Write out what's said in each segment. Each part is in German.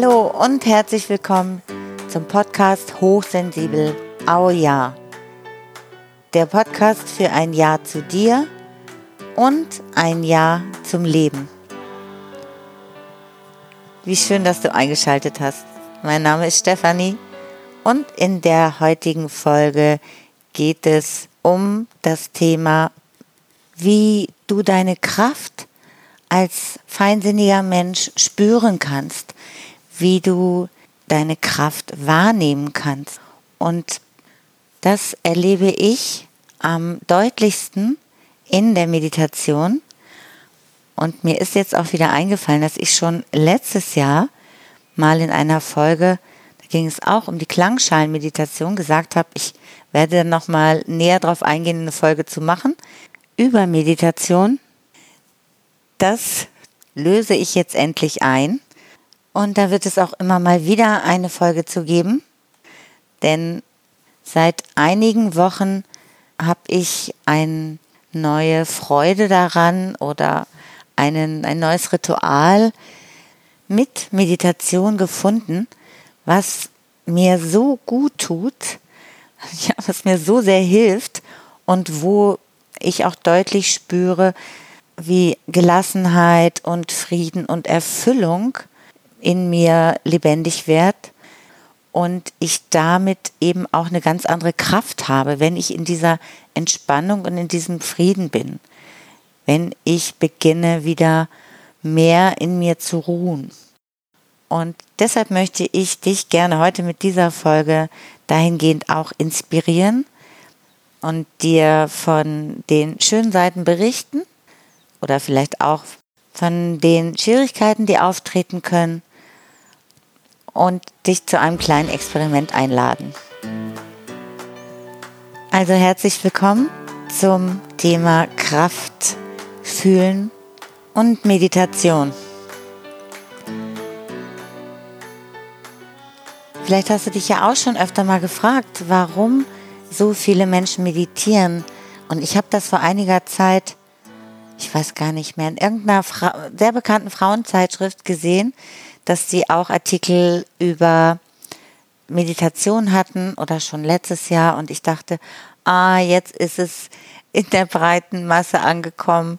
Hallo und herzlich willkommen zum Podcast Hochsensibel Au Ja. Der Podcast für ein Ja zu dir und ein Ja zum Leben. Wie schön, dass du eingeschaltet hast. Mein Name ist Stefanie und in der heutigen Folge geht es um das Thema, wie du deine Kraft als feinsinniger Mensch spüren kannst, wie du deine Kraft wahrnehmen kannst. Und das erlebe ich am deutlichsten in der Meditation. Und mir ist jetzt auch wieder eingefallen, dass ich schon letztes Jahr mal in einer Folge, da ging es auch um die Klangschalenmeditation, gesagt habe, ich werde noch mal näher darauf eingehen, eine Folge zu machen über Meditation. Das löse ich jetzt endlich ein. Und da wird es auch immer mal wieder eine Folge zu geben. Denn seit einigen Wochen habe ich eine neue Freude daran oder einen, ein neues Ritual mit Meditation gefunden, was mir so gut tut, ja, was mir so sehr hilft und wo ich auch deutlich spüre, wie Gelassenheit und Frieden und Erfüllung in mir lebendig wird und ich damit eben auch eine ganz andere Kraft habe, wenn ich in dieser Entspannung und in diesem Frieden bin, wenn ich beginne wieder mehr in mir zu ruhen. Und deshalb möchte ich dich gerne heute mit dieser Folge dahingehend auch inspirieren und dir von den schönen Seiten berichten oder vielleicht auch von den Schwierigkeiten, die auftreten können und dich zu einem kleinen Experiment einladen. Also herzlich willkommen zum Thema Kraft, Fühlen und Meditation. Vielleicht hast du dich ja auch schon öfter mal gefragt, warum so viele Menschen meditieren. Und ich habe das vor einiger Zeit ich weiß gar nicht mehr, in irgendeiner Fra sehr bekannten Frauenzeitschrift gesehen, dass sie auch Artikel über Meditation hatten oder schon letztes Jahr und ich dachte, ah, jetzt ist es in der breiten Masse angekommen.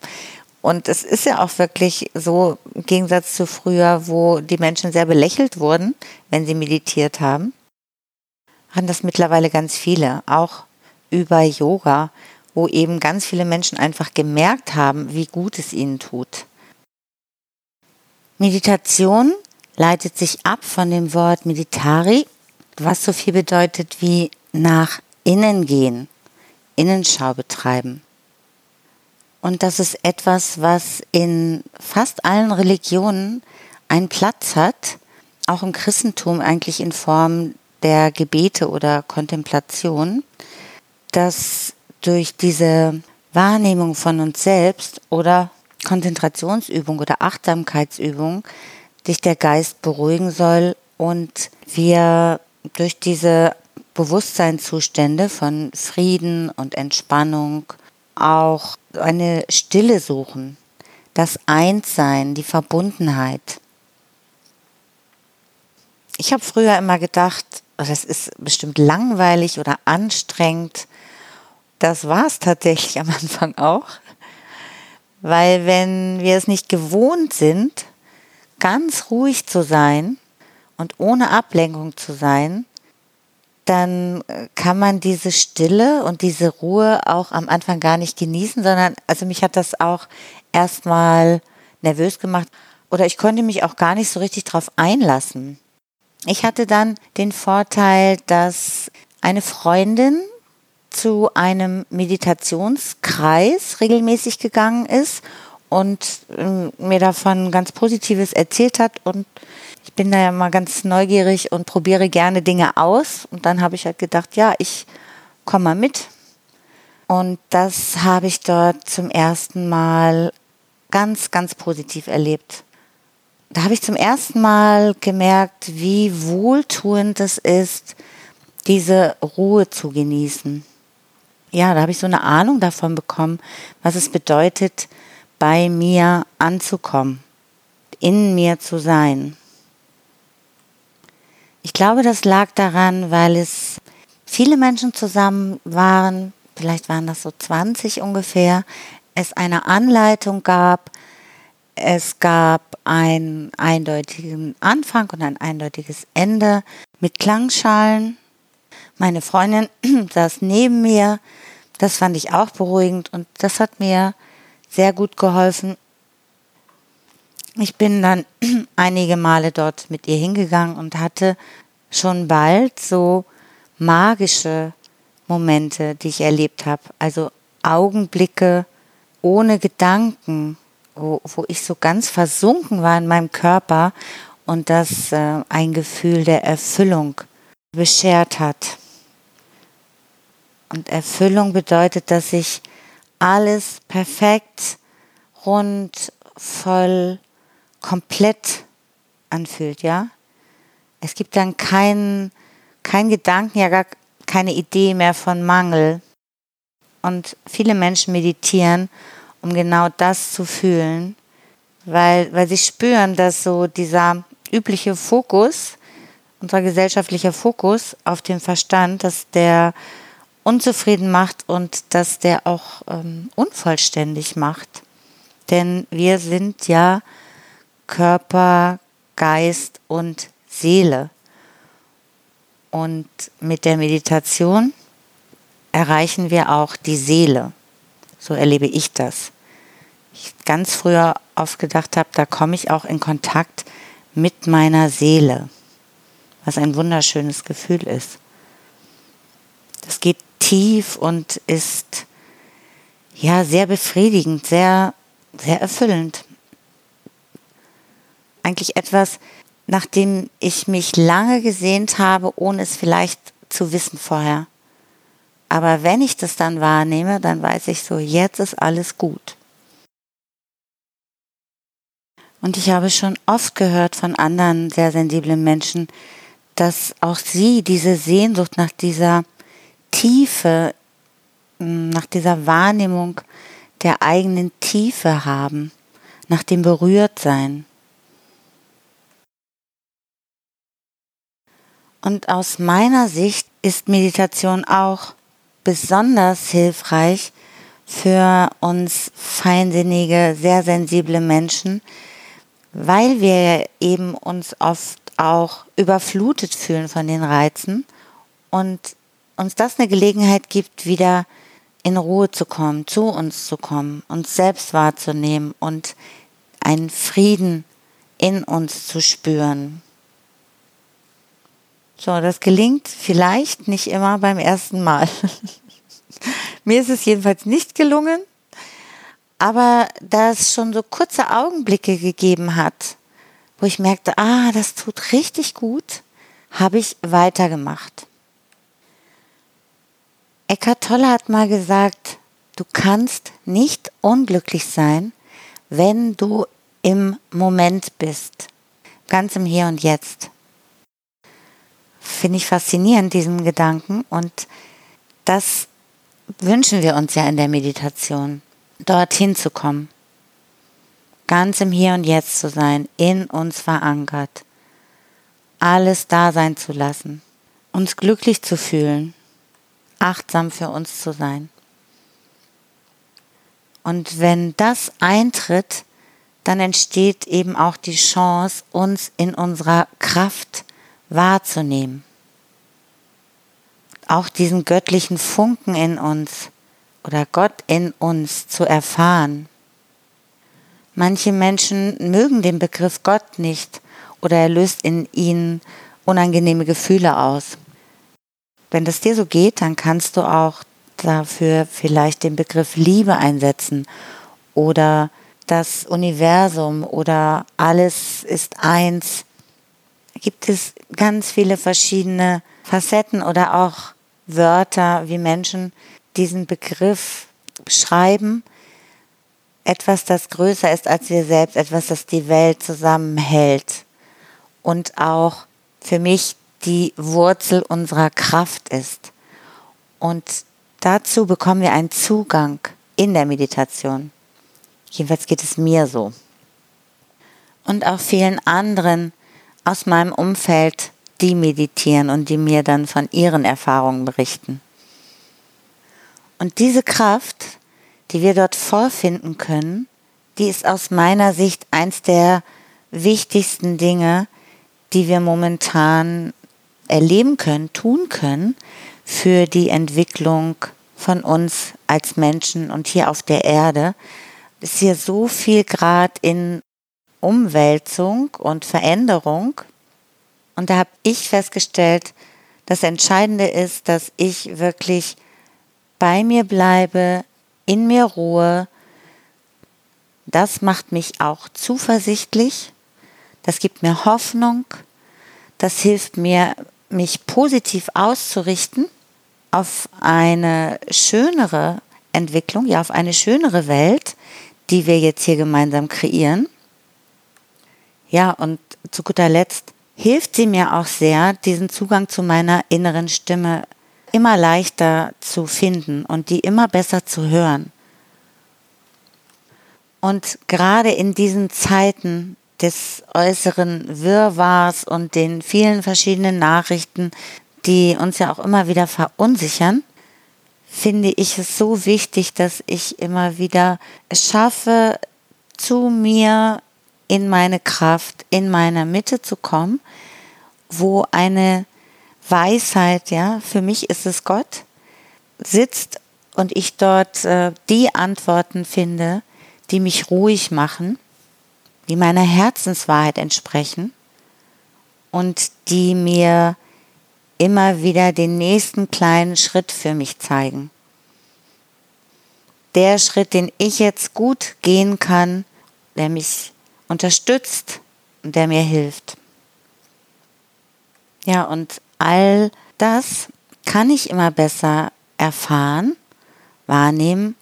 Und es ist ja auch wirklich so, im Gegensatz zu früher, wo die Menschen sehr belächelt wurden, wenn sie meditiert haben, haben das mittlerweile ganz viele, auch über Yoga wo eben ganz viele Menschen einfach gemerkt haben, wie gut es ihnen tut. Meditation leitet sich ab von dem Wort meditari, was so viel bedeutet wie nach innen gehen, Innenschau betreiben. Und das ist etwas, was in fast allen Religionen einen Platz hat, auch im Christentum eigentlich in Form der Gebete oder Kontemplation, dass durch diese Wahrnehmung von uns selbst oder Konzentrationsübung oder Achtsamkeitsübung sich der Geist beruhigen soll und wir durch diese Bewusstseinszustände von Frieden und Entspannung auch eine Stille suchen, das Einssein, die Verbundenheit. Ich habe früher immer gedacht, das ist bestimmt langweilig oder anstrengend, das war es tatsächlich am Anfang auch. Weil wenn wir es nicht gewohnt sind, ganz ruhig zu sein und ohne Ablenkung zu sein, dann äh, kann man diese Stille und diese Ruhe auch am Anfang gar nicht genießen, sondern also mich hat das auch erstmal nervös gemacht oder ich konnte mich auch gar nicht so richtig drauf einlassen. Ich hatte dann den Vorteil, dass eine Freundin zu einem Meditationskreis regelmäßig gegangen ist und ähm, mir davon ganz Positives erzählt hat. Und ich bin da ja mal ganz neugierig und probiere gerne Dinge aus. Und dann habe ich halt gedacht, ja, ich komme mal mit. Und das habe ich dort zum ersten Mal ganz, ganz positiv erlebt. Da habe ich zum ersten Mal gemerkt, wie wohltuend es ist, diese Ruhe zu genießen. Ja, da habe ich so eine Ahnung davon bekommen, was es bedeutet, bei mir anzukommen, in mir zu sein. Ich glaube, das lag daran, weil es viele Menschen zusammen waren, vielleicht waren das so 20 ungefähr, es eine Anleitung gab, es gab einen eindeutigen Anfang und ein eindeutiges Ende mit Klangschalen. Meine Freundin saß neben mir. Das fand ich auch beruhigend und das hat mir sehr gut geholfen. Ich bin dann einige Male dort mit ihr hingegangen und hatte schon bald so magische Momente, die ich erlebt habe. Also Augenblicke ohne Gedanken, wo, wo ich so ganz versunken war in meinem Körper und das äh, ein Gefühl der Erfüllung beschert hat. Und Erfüllung bedeutet, dass sich alles perfekt, rund, voll, komplett anfühlt, ja? Es gibt dann keinen kein Gedanken, ja gar keine Idee mehr von Mangel. Und viele Menschen meditieren, um genau das zu fühlen, weil, weil sie spüren, dass so dieser übliche Fokus, unser gesellschaftlicher Fokus auf den Verstand, dass der unzufrieden macht und dass der auch ähm, unvollständig macht. Denn wir sind ja Körper, Geist und Seele. Und mit der Meditation erreichen wir auch die Seele. So erlebe ich das. Ich ganz früher oft gedacht habe, da komme ich auch in Kontakt mit meiner Seele, was ein wunderschönes Gefühl ist. Das geht tief und ist ja sehr befriedigend, sehr, sehr erfüllend. Eigentlich etwas, nachdem ich mich lange gesehnt habe, ohne es vielleicht zu wissen vorher. Aber wenn ich das dann wahrnehme, dann weiß ich so, jetzt ist alles gut. Und ich habe schon oft gehört von anderen sehr sensiblen Menschen, dass auch sie diese Sehnsucht nach dieser Tiefe, nach dieser Wahrnehmung der eigenen Tiefe haben, nach dem Berührtsein. Und aus meiner Sicht ist Meditation auch besonders hilfreich für uns feinsinnige, sehr sensible Menschen, weil wir eben uns oft auch überflutet fühlen von den Reizen und uns das eine Gelegenheit gibt, wieder in Ruhe zu kommen, zu uns zu kommen, uns selbst wahrzunehmen und einen Frieden in uns zu spüren. So, das gelingt vielleicht nicht immer beim ersten Mal. Mir ist es jedenfalls nicht gelungen, aber da es schon so kurze Augenblicke gegeben hat, wo ich merkte, ah, das tut richtig gut, habe ich weitergemacht. Eckhart Tolle hat mal gesagt, du kannst nicht unglücklich sein, wenn du im Moment bist, ganz im Hier und Jetzt finde ich faszinierend, diesen Gedanken. Und das wünschen wir uns ja in der Meditation, dorthin zu kommen. Ganz im Hier und Jetzt zu sein, in uns verankert. Alles da sein zu lassen. Uns glücklich zu fühlen. Achtsam für uns zu sein. Und wenn das eintritt, dann entsteht eben auch die Chance, uns in unserer Kraft wahrzunehmen. Auch diesen göttlichen Funken in uns oder Gott in uns zu erfahren. Manche Menschen mögen den Begriff Gott nicht oder er löst in ihnen unangenehme Gefühle aus. Wenn das dir so geht, dann kannst du auch dafür vielleicht den Begriff Liebe einsetzen oder das Universum oder alles ist eins gibt es ganz viele verschiedene Facetten oder auch Wörter, wie Menschen diesen Begriff beschreiben. Etwas, das größer ist als wir selbst, etwas, das die Welt zusammenhält und auch für mich die Wurzel unserer Kraft ist. Und dazu bekommen wir einen Zugang in der Meditation. Jedenfalls geht es mir so. Und auch vielen anderen aus meinem Umfeld die meditieren und die mir dann von ihren Erfahrungen berichten. Und diese Kraft, die wir dort vorfinden können, die ist aus meiner Sicht eins der wichtigsten Dinge, die wir momentan erleben können, tun können für die Entwicklung von uns als Menschen und hier auf der Erde. Es ist hier so viel Grad in Umwälzung und Veränderung. Und da habe ich festgestellt, das Entscheidende ist, dass ich wirklich bei mir bleibe, in mir ruhe. Das macht mich auch zuversichtlich. Das gibt mir Hoffnung. Das hilft mir, mich positiv auszurichten auf eine schönere Entwicklung, ja, auf eine schönere Welt, die wir jetzt hier gemeinsam kreieren. Ja, und zu guter Letzt hilft sie mir auch sehr, diesen Zugang zu meiner inneren Stimme immer leichter zu finden und die immer besser zu hören. Und gerade in diesen Zeiten des äußeren Wirrwarrs und den vielen verschiedenen Nachrichten, die uns ja auch immer wieder verunsichern, finde ich es so wichtig, dass ich immer wieder es schaffe, zu mir in meine Kraft, in meiner Mitte zu kommen, wo eine Weisheit, ja, für mich ist es Gott, sitzt und ich dort äh, die Antworten finde, die mich ruhig machen, die meiner Herzenswahrheit entsprechen und die mir immer wieder den nächsten kleinen Schritt für mich zeigen. Der Schritt, den ich jetzt gut gehen kann, der mich unterstützt und der mir hilft. Ja, und all das kann ich immer besser erfahren, wahrnehmen,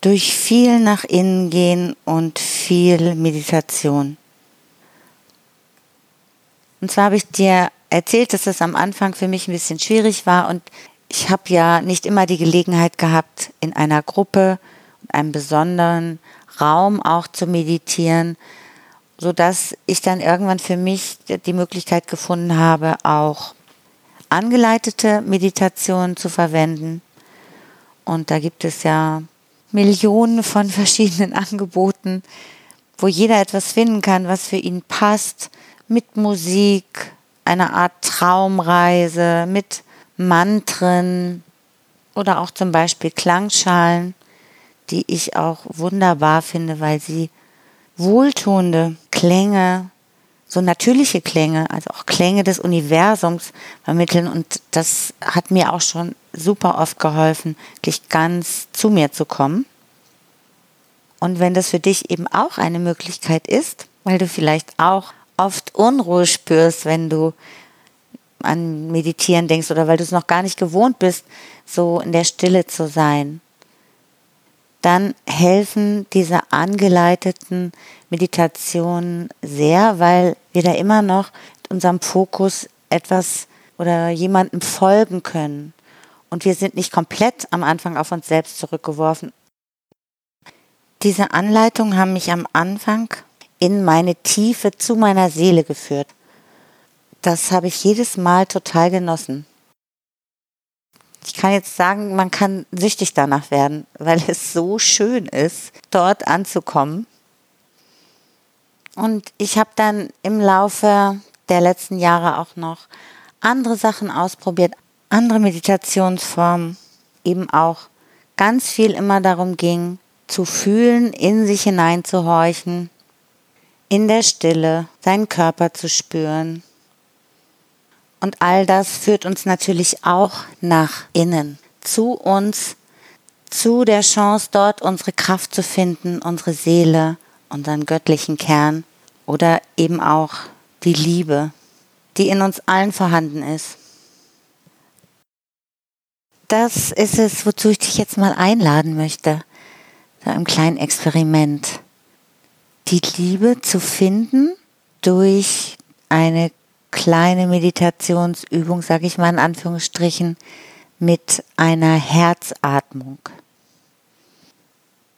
durch viel nach innen gehen und viel Meditation. Und zwar habe ich dir erzählt, dass es am Anfang für mich ein bisschen schwierig war und ich habe ja nicht immer die Gelegenheit gehabt, in einer Gruppe und einem besonderen Raum auch zu meditieren, so dass ich dann irgendwann für mich die Möglichkeit gefunden habe, auch angeleitete Meditationen zu verwenden. Und da gibt es ja Millionen von verschiedenen Angeboten, wo jeder etwas finden kann, was für ihn passt, mit Musik, einer Art Traumreise, mit Mantren oder auch zum Beispiel Klangschalen, die ich auch wunderbar finde, weil sie wohltuende Klänge, so natürliche Klänge, also auch Klänge des Universums vermitteln. Und das hat mir auch schon super oft geholfen, wirklich ganz zu mir zu kommen. Und wenn das für dich eben auch eine Möglichkeit ist, weil du vielleicht auch oft Unruhe spürst, wenn du an Meditieren denkst oder weil du es noch gar nicht gewohnt bist, so in der Stille zu sein, dann helfen diese angeleiteten Meditationen sehr, weil wir da immer noch mit unserem Fokus etwas oder jemandem folgen können. Und wir sind nicht komplett am Anfang auf uns selbst zurückgeworfen. Diese Anleitungen haben mich am Anfang in meine Tiefe zu meiner Seele geführt. Das habe ich jedes Mal total genossen ich kann jetzt sagen, man kann süchtig danach werden, weil es so schön ist, dort anzukommen. Und ich habe dann im Laufe der letzten Jahre auch noch andere Sachen ausprobiert, andere Meditationsformen, eben auch ganz viel immer darum ging, zu fühlen, in sich hineinzuhorchen, in der Stille seinen Körper zu spüren, und all das führt uns natürlich auch nach innen, zu uns, zu der Chance, dort unsere Kraft zu finden, unsere Seele, unseren göttlichen Kern oder eben auch die Liebe, die in uns allen vorhanden ist. Das ist es, wozu ich dich jetzt mal einladen möchte, so einem kleinen Experiment. Die Liebe zu finden durch eine kleine Meditationsübung, sage ich mal in Anführungsstrichen, mit einer Herzatmung.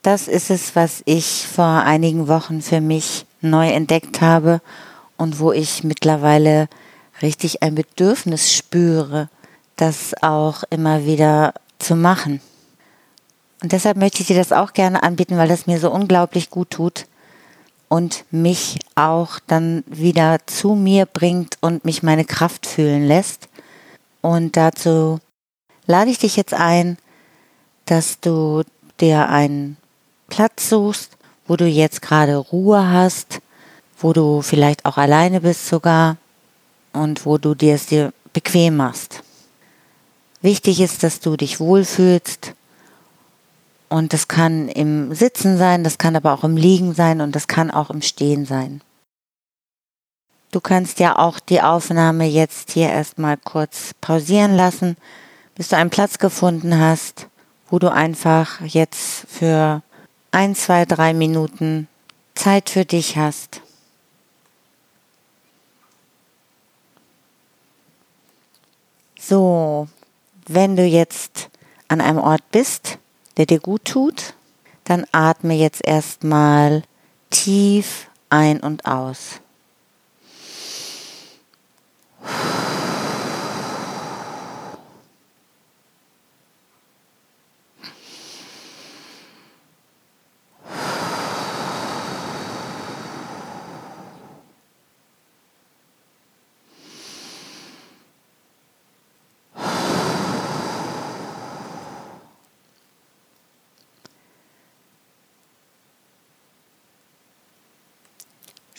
Das ist es, was ich vor einigen Wochen für mich neu entdeckt habe und wo ich mittlerweile richtig ein Bedürfnis spüre, das auch immer wieder zu machen. Und deshalb möchte ich dir das auch gerne anbieten, weil das mir so unglaublich gut tut und mich auch dann wieder zu mir bringt und mich meine Kraft fühlen lässt. Und dazu lade ich dich jetzt ein, dass du dir einen Platz suchst, wo du jetzt gerade Ruhe hast, wo du vielleicht auch alleine bist sogar und wo du dir es dir bequem machst. Wichtig ist, dass du dich wohlfühlst und das kann im Sitzen sein, das kann aber auch im Liegen sein und das kann auch im Stehen sein. Du kannst ja auch die Aufnahme jetzt hier erstmal kurz pausieren lassen, bis du einen Platz gefunden hast, wo du einfach jetzt für ein, zwei, drei Minuten Zeit für dich hast. So, wenn du jetzt an einem Ort bist, der dir gut tut, dann atme jetzt erstmal tief ein und aus.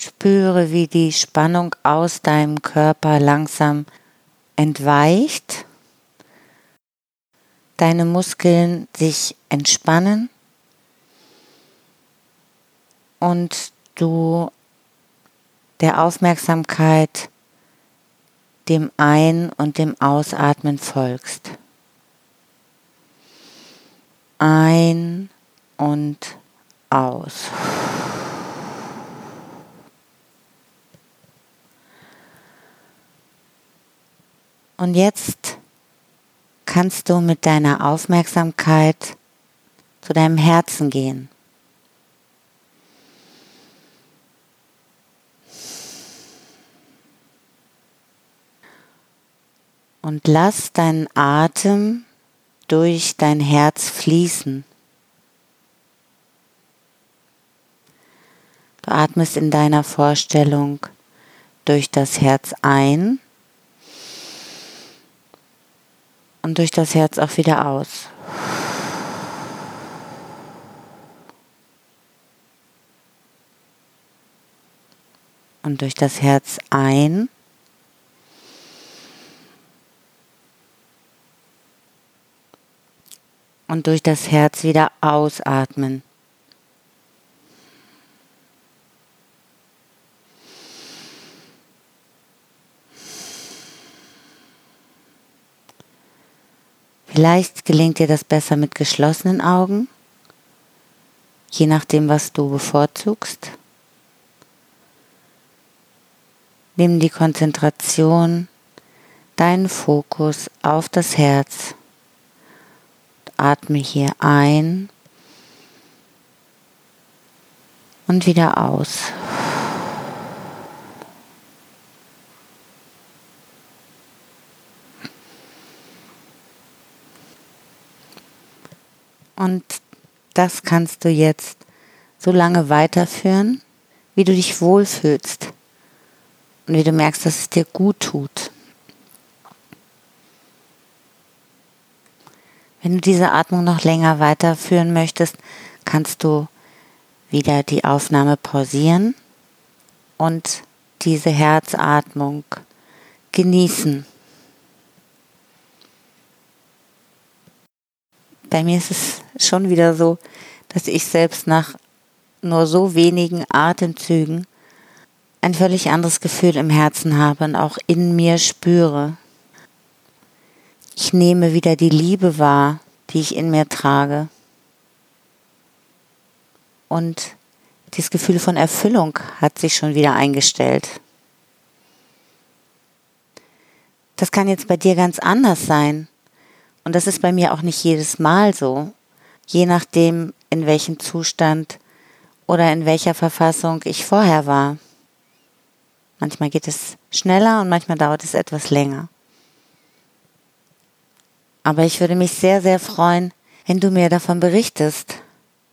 Spüre, wie die Spannung aus deinem Körper langsam entweicht, deine Muskeln sich entspannen und du der Aufmerksamkeit dem Ein- und dem Ausatmen folgst. Ein und aus. Und jetzt kannst du mit deiner Aufmerksamkeit zu deinem Herzen gehen. Und lass deinen Atem durch dein Herz fließen. Du atmest in deiner Vorstellung durch das Herz ein und durch das Herz auch wieder aus. Und durch das Herz ein. Und durch das Herz wieder ausatmen. Vielleicht gelingt dir das besser mit geschlossenen Augen, je nachdem, was du bevorzugst. Nimm die Konzentration, deinen Fokus auf das Herz. Atme hier ein und wieder aus. Und das kannst du jetzt so lange weiterführen, wie du dich wohlfühlst und wie du merkst, dass es dir gut tut. Wenn du diese Atmung noch länger weiterführen möchtest, kannst du wieder die Aufnahme pausieren und diese Herzatmung genießen. Bei mir ist es schon wieder so, dass ich selbst nach nur so wenigen Atemzügen ein völlig anderes Gefühl im Herzen habe und auch in mir spüre. Ich nehme wieder die Liebe wahr, die ich in mir trage. Und dieses Gefühl von Erfüllung hat sich schon wieder eingestellt. Das kann jetzt bei dir ganz anders sein. Und das ist bei mir auch nicht jedes Mal so je nachdem, in welchem Zustand oder in welcher Verfassung ich vorher war. Manchmal geht es schneller und manchmal dauert es etwas länger. Aber ich würde mich sehr, sehr freuen, wenn du mir davon berichtest,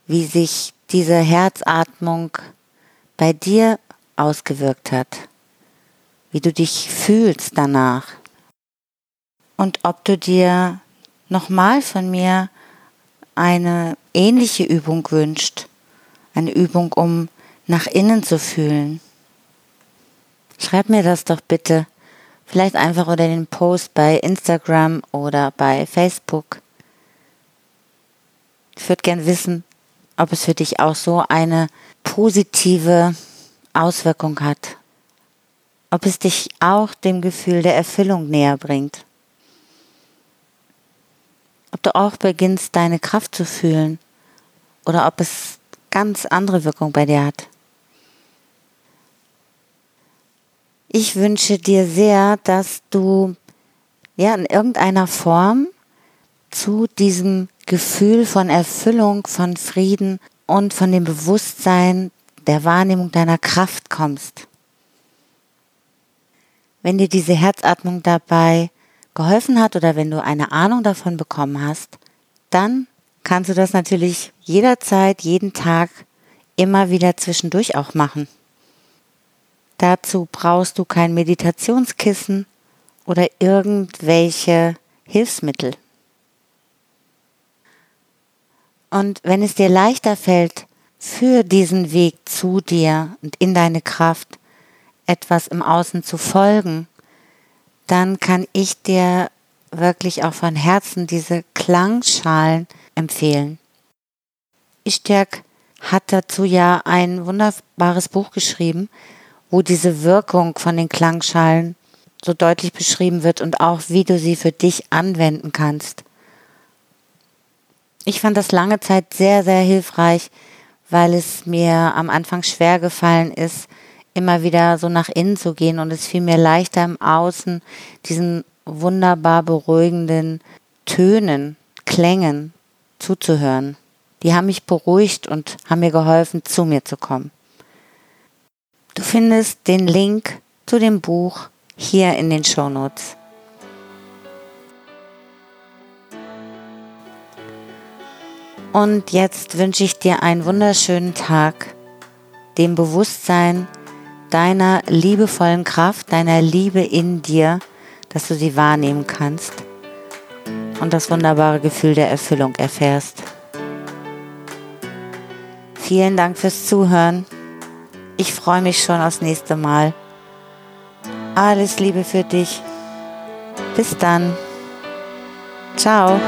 wie sich diese Herzatmung bei dir ausgewirkt hat, wie du dich fühlst danach und ob du dir nochmal von mir eine ähnliche Übung wünscht, eine Übung, um nach innen zu fühlen. Schreib mir das doch bitte, vielleicht einfach unter den Post bei Instagram oder bei Facebook. Ich würde gern wissen, ob es für dich auch so eine positive Auswirkung hat. Ob es dich auch dem Gefühl der Erfüllung näher bringt. Ob du auch beginnst, deine Kraft zu fühlen oder ob es ganz andere Wirkung bei dir hat. Ich wünsche dir sehr, dass du ja in irgendeiner Form zu diesem Gefühl von Erfüllung, von Frieden und von dem Bewusstsein der Wahrnehmung deiner Kraft kommst. Wenn dir diese Herzatmung dabei geholfen hat oder wenn du eine Ahnung davon bekommen hast, dann kannst du das natürlich jederzeit, jeden Tag, immer wieder zwischendurch auch machen. Dazu brauchst du kein Meditationskissen oder irgendwelche Hilfsmittel. Und wenn es dir leichter fällt, für diesen Weg zu dir und in deine Kraft etwas im Außen zu folgen, dann kann ich dir wirklich auch von Herzen diese Klangschalen empfehlen. Istjak hat dazu ja ein wunderbares Buch geschrieben, wo diese Wirkung von den Klangschalen so deutlich beschrieben wird und auch wie du sie für dich anwenden kannst. Ich fand das lange Zeit sehr, sehr hilfreich, weil es mir am Anfang schwer gefallen ist, immer wieder so nach innen zu gehen und es fiel mir leichter im Außen diesen wunderbar beruhigenden Tönen, Klängen zuzuhören. Die haben mich beruhigt und haben mir geholfen, zu mir zu kommen. Du findest den Link zu dem Buch hier in den Show Notes. Und jetzt wünsche ich dir einen wunderschönen Tag, dem Bewusstsein deiner liebevollen Kraft, deiner Liebe in dir, dass du sie wahrnehmen kannst und das wunderbare Gefühl der Erfüllung erfährst. Vielen Dank fürs Zuhören. Ich freue mich schon aufs nächste Mal. Alles Liebe für dich. Bis dann. Ciao.